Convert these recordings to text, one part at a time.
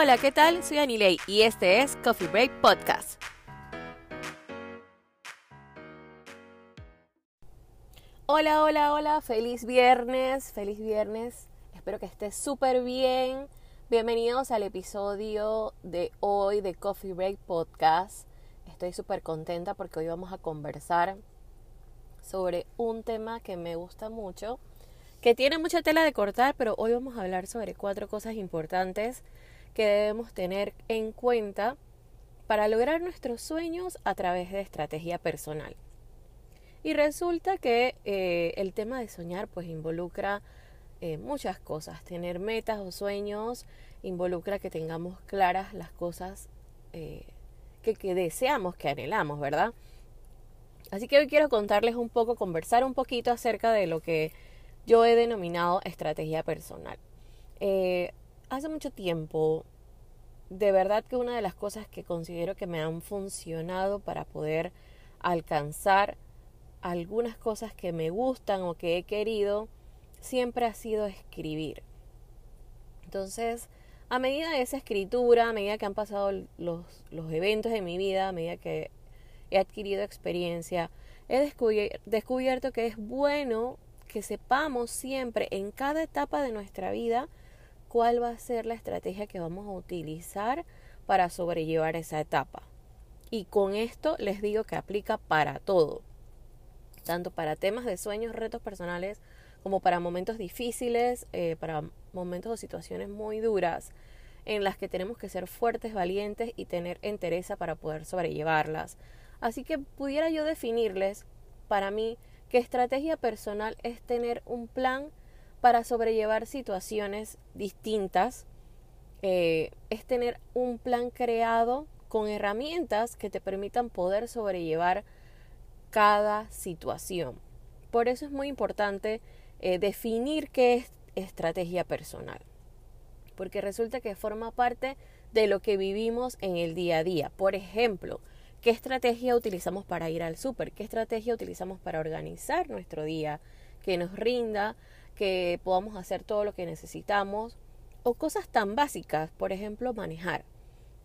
Hola, ¿qué tal? Soy Anilei y este es Coffee Break Podcast. Hola, hola, hola, feliz viernes, feliz viernes. Espero que estés súper bien. Bienvenidos al episodio de hoy de Coffee Break Podcast. Estoy súper contenta porque hoy vamos a conversar sobre un tema que me gusta mucho, que tiene mucha tela de cortar, pero hoy vamos a hablar sobre cuatro cosas importantes que debemos tener en cuenta para lograr nuestros sueños a través de estrategia personal. Y resulta que eh, el tema de soñar pues involucra eh, muchas cosas. Tener metas o sueños involucra que tengamos claras las cosas eh, que, que deseamos, que anhelamos, ¿verdad? Así que hoy quiero contarles un poco, conversar un poquito acerca de lo que yo he denominado estrategia personal hace mucho tiempo, de verdad que una de las cosas que considero que me han funcionado para poder alcanzar algunas cosas que me gustan o que he querido, siempre ha sido escribir. Entonces, a medida de esa escritura, a medida que han pasado los, los eventos de mi vida, a medida que he adquirido experiencia, he descubierto que es bueno que sepamos siempre en cada etapa de nuestra vida cuál va a ser la estrategia que vamos a utilizar para sobrellevar esa etapa. Y con esto les digo que aplica para todo, tanto para temas de sueños, retos personales, como para momentos difíciles, eh, para momentos o situaciones muy duras en las que tenemos que ser fuertes, valientes y tener entereza para poder sobrellevarlas. Así que pudiera yo definirles, para mí, que estrategia personal es tener un plan para sobrellevar situaciones distintas eh, es tener un plan creado con herramientas que te permitan poder sobrellevar cada situación. Por eso es muy importante eh, definir qué es estrategia personal, porque resulta que forma parte de lo que vivimos en el día a día. Por ejemplo, ¿qué estrategia utilizamos para ir al súper? ¿Qué estrategia utilizamos para organizar nuestro día que nos rinda que podamos hacer todo lo que necesitamos o cosas tan básicas, por ejemplo, manejar.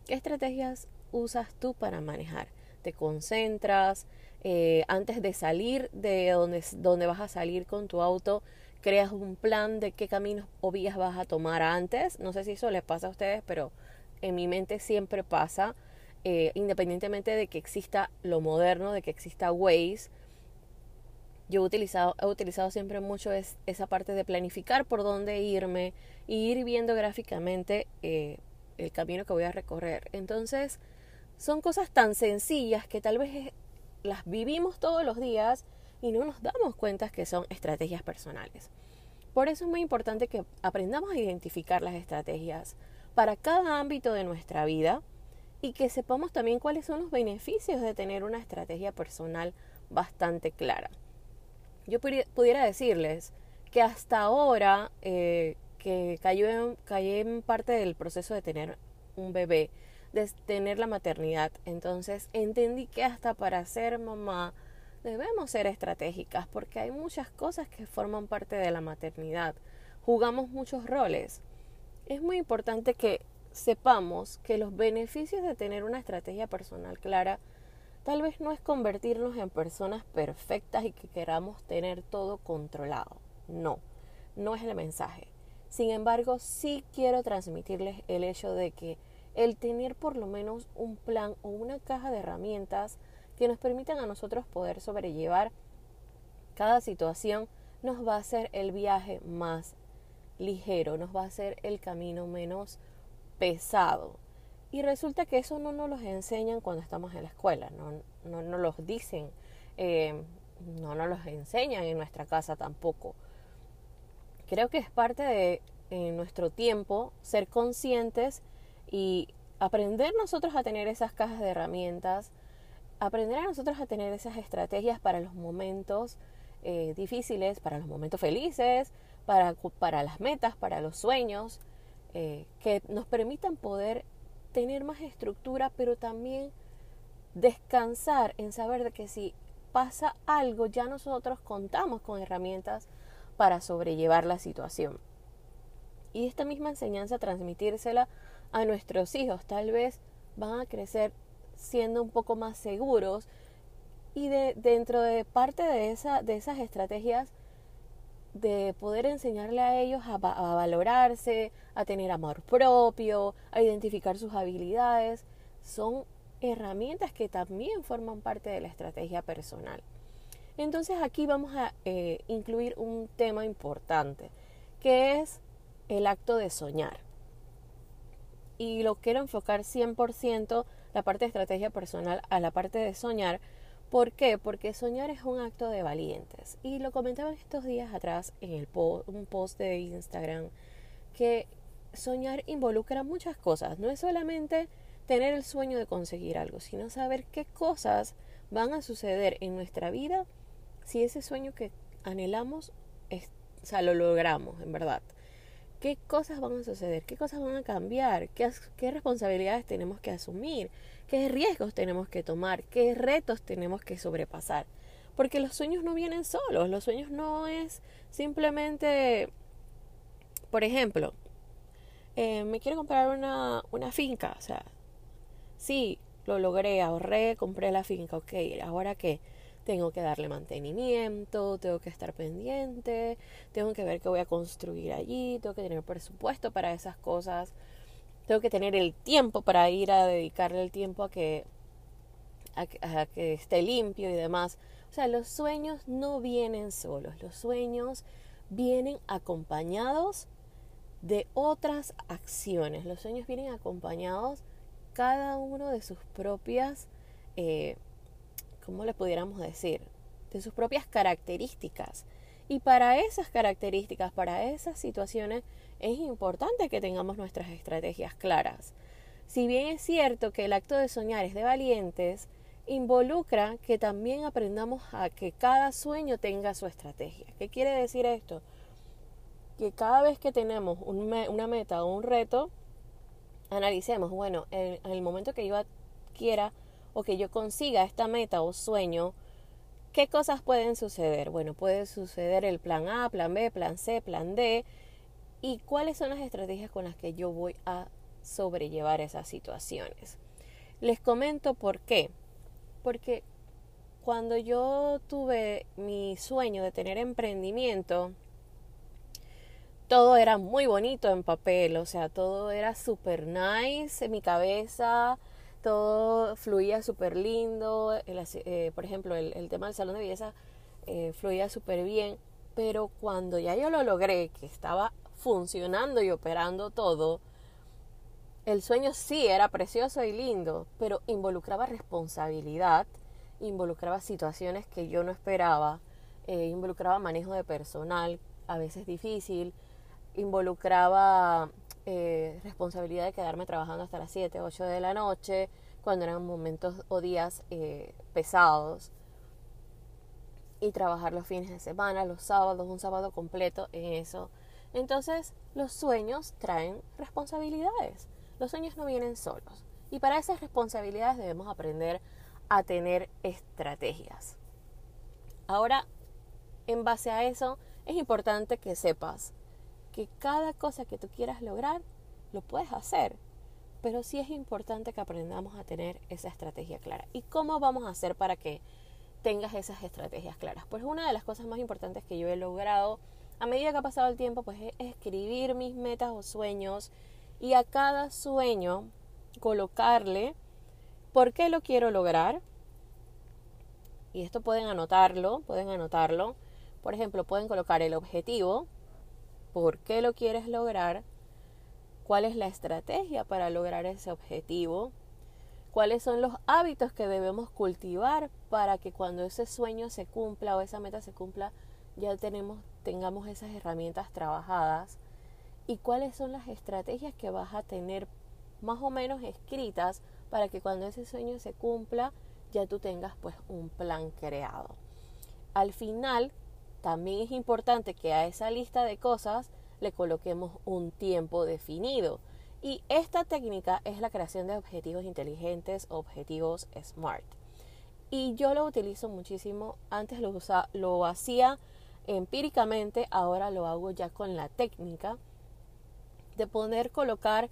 ¿Qué estrategias usas tú para manejar? ¿Te concentras? Eh, antes de salir de donde, donde vas a salir con tu auto, creas un plan de qué caminos o vías vas a tomar antes. No sé si eso les pasa a ustedes, pero en mi mente siempre pasa, eh, independientemente de que exista lo moderno, de que exista Waze, yo he utilizado, he utilizado siempre mucho es, esa parte de planificar por dónde irme y ir viendo gráficamente eh, el camino que voy a recorrer. Entonces, son cosas tan sencillas que tal vez las vivimos todos los días y no nos damos cuenta que son estrategias personales. Por eso es muy importante que aprendamos a identificar las estrategias para cada ámbito de nuestra vida y que sepamos también cuáles son los beneficios de tener una estrategia personal bastante clara yo pudiera decirles que hasta ahora eh, que cayó en, en parte del proceso de tener un bebé, de tener la maternidad, entonces entendí que hasta para ser mamá debemos ser estratégicas porque hay muchas cosas que forman parte de la maternidad. Jugamos muchos roles. Es muy importante que sepamos que los beneficios de tener una estrategia personal clara Tal vez no es convertirnos en personas perfectas y que queramos tener todo controlado. No, no es el mensaje. Sin embargo, sí quiero transmitirles el hecho de que el tener por lo menos un plan o una caja de herramientas que nos permitan a nosotros poder sobrellevar cada situación nos va a hacer el viaje más ligero, nos va a hacer el camino menos pesado. Y resulta que eso no nos lo enseñan cuando estamos en la escuela, no, no nos los dicen, eh, no nos los enseñan en nuestra casa tampoco. Creo que es parte de nuestro tiempo ser conscientes y aprender nosotros a tener esas cajas de herramientas, aprender a nosotros a tener esas estrategias para los momentos eh, difíciles, para los momentos felices, para, para las metas, para los sueños, eh, que nos permitan poder tener más estructura, pero también descansar en saber de que si pasa algo, ya nosotros contamos con herramientas para sobrellevar la situación. y esta misma enseñanza transmitírsela a nuestros hijos. Tal vez van a crecer siendo un poco más seguros y de, dentro de parte de, esa, de esas estrategias de poder enseñarle a ellos a, valorarse, a tener amor propio, a identificar sus habilidades, son herramientas que también forman parte de la estrategia personal. Entonces aquí vamos a eh, incluir un tema importante, que es el acto de soñar. Y lo quiero enfocar 100% la parte de estrategia personal a la parte de soñar. ¿Por qué? Porque soñar es un acto de valientes. Y lo comentaba estos días atrás en el un post de Instagram, que soñar involucra muchas cosas. No es solamente tener el sueño de conseguir algo, sino saber qué cosas van a suceder en nuestra vida si ese sueño que anhelamos, o sea, lo logramos, en verdad. ¿Qué cosas van a suceder? ¿Qué cosas van a cambiar? ¿Qué, ¿Qué responsabilidades tenemos que asumir? ¿Qué riesgos tenemos que tomar? ¿Qué retos tenemos que sobrepasar? Porque los sueños no vienen solos, los sueños no es simplemente, por ejemplo, eh, me quiero comprar una, una finca, o sea, sí, lo logré, ahorré, compré la finca, ok, ahora qué? Tengo que darle mantenimiento, tengo que estar pendiente, tengo que ver qué voy a construir allí, tengo que tener presupuesto para esas cosas, tengo que tener el tiempo para ir a dedicarle el tiempo a que, a, que esté limpio y demás. O sea, los sueños no vienen solos, los sueños vienen acompañados de otras acciones, los sueños vienen acompañados cada uno de sus propias eh, ¿cómo le pudiéramos decir? De sus propias características. Y para esas características, para esas situaciones, es importante que tengamos nuestras estrategias claras. Si bien es cierto que el acto de soñar es de valientes, involucra que también aprendamos a que cada sueño tenga su estrategia. ¿Qué quiere decir esto? Que cada vez que tenemos una meta o un reto, analicemos, bueno, en, el momento que yo quiera o que yo consiga esta meta o sueño, ¿qué cosas pueden suceder? Bueno, puede suceder el plan A, plan B, plan C, plan D. ¿Y cuáles son las estrategias con las que yo voy a sobrellevar esas situaciones? Les comento por qué. Porque cuando yo tuve mi sueño de tener emprendimiento, todo era muy bonito en papel, o sea, todo era super nice en mi cabeza, todo fluía súper lindo, eh, por ejemplo, el, tema del salón de belleza eh, fluía súper bien, pero cuando ya yo lo logré, que estaba funcionando y operando todo, el sueño sí era precioso y lindo, pero involucraba responsabilidad, involucraba situaciones que yo no esperaba, eh, involucraba manejo de personal, a veces difícil, involucraba eh, responsabilidad de quedarme trabajando hasta las 7, 8 de la noche, cuando eran momentos o días eh, pesados, y trabajar los fines de semana, los sábados, un sábado completo en eso. Entonces, los sueños traen responsabilidades. Los sueños no vienen solos. Y para esas responsabilidades debemos aprender a tener estrategias. Ahora, en base a eso, es importante que sepas que cada cosa que tú quieras lograr, lo puedes hacer. Pero sí es importante que aprendamos a tener esa estrategia clara. ¿Y cómo vamos a hacer para que tengas esas estrategias claras? Pues una de las cosas más importantes que yo he logrado a medida que ha pasado el tiempo, pues es escribir mis metas o sueños y a cada sueño colocarle por qué lo quiero lograr. Y esto pueden anotarlo, pueden anotarlo. Por ejemplo, pueden colocar el objetivo, por qué lo quieres lograr, cuál es la estrategia para lograr ese objetivo, cuáles son los hábitos que debemos cultivar para que cuando ese sueño se cumpla o esa meta se cumpla, ya tenemos, tengamos esas herramientas trabajadas y cuáles son las estrategias que vas a tener más o menos escritas para que cuando ese sueño se cumpla ya tú tengas pues un plan creado. Al final también es importante que a esa lista de cosas le coloquemos un tiempo definido. Y esta técnica es la creación de objetivos inteligentes, objetivos SMART. Y yo lo utilizo muchísimo. Antes lo, lo hacía empíricamente, ahora lo hago ya con la técnica. de poner colocar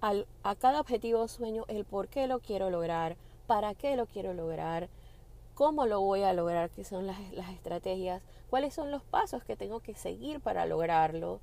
al, a cada objetivo sueño el por qué lo quiero lograr, para qué lo quiero lograr, cómo lo voy a lograr, qué son las, las estrategias, cuáles son los pasos que tengo que seguir para lograrlo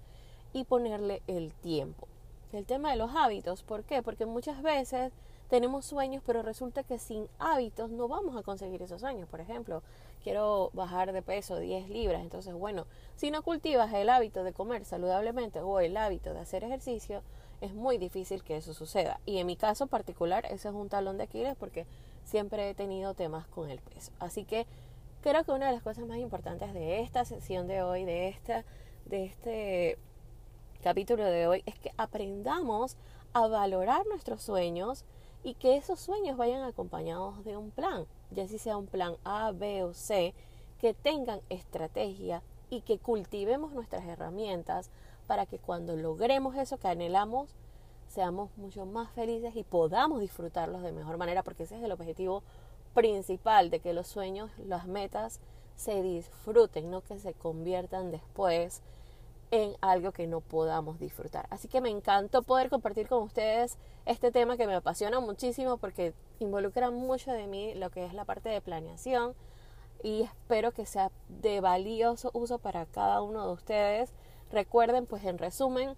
y ponerle el tiempo. El tema de los hábitos, ¿por qué? Porque muchas veces tenemos sueños, pero resulta que sin hábitos no vamos a conseguir esos sueños. Por ejemplo, quiero bajar de peso 10 libras, entonces bueno, si no cultivas el hábito de comer saludablemente o el hábito de hacer ejercicio, es muy difícil que eso suceda. Y en mi caso particular, ese es un talón de Aquiles porque siempre he tenido temas con el peso. Así que creo que una de las cosas más importantes de esta sesión de hoy, de esta, de este capítulo de hoy, es que aprendamos a valorar nuestros sueños y que esos sueños vayan acompañados de un plan, ya si sea un plan A, B o C, que tengan estrategia y que cultivemos nuestras herramientas para que cuando logremos eso que anhelamos, seamos mucho más felices y podamos disfrutarlos de mejor manera, porque ese es el objetivo principal de que los sueños, las metas se disfruten, no que se conviertan después en algo que no podamos disfrutar. Así que me encantó poder compartir con ustedes este tema que me apasiona muchísimo porque involucra mucho de mí lo que es la parte de planeación y espero que sea de valioso uso para cada uno de ustedes. Recuerden, pues en resumen,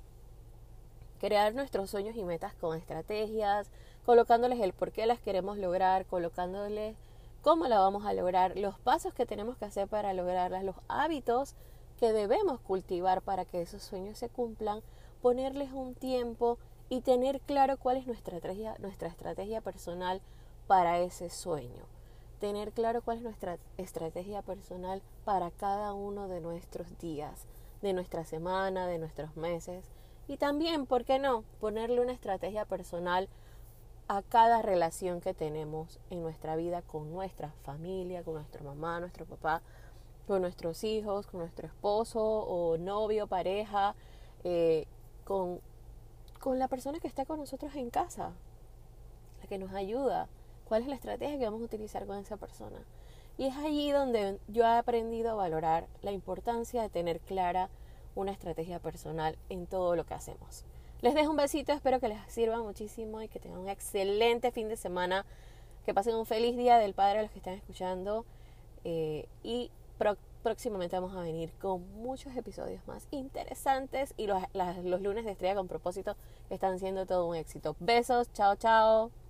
crear nuestros sueños y metas con estrategias, colocándoles el por qué las queremos lograr, colocándoles cómo la vamos a lograr, los pasos que tenemos que hacer para lograrlas, los hábitos que debemos cultivar para que esos sueños se cumplan, ponerles un tiempo y tener claro cuál es nuestra estrategia, nuestra estrategia personal para ese sueño. Tener claro cuál es nuestra estrategia personal para cada uno de nuestros días, de nuestra semana, de nuestros meses. Y también, ¿por qué no? Ponerle una estrategia personal a cada relación que tenemos en nuestra vida con nuestra familia, con nuestra mamá, nuestro papá, con nuestros hijos, con nuestro esposo o novio, pareja, eh, con, con la persona que está con nosotros en casa, la que nos ayuda, cuál es la estrategia que vamos a utilizar con esa persona. Y es allí donde yo he aprendido a valorar la importancia de tener clara una estrategia personal en todo lo que hacemos. Les dejo un besito, espero que les sirva muchísimo y que tengan un excelente fin de semana, que pasen un feliz día del Padre a los que están escuchando eh, y próximamente vamos a venir con muchos episodios más interesantes y los, los lunes de estrella con propósito están siendo todo un éxito. Besos, chao, chao.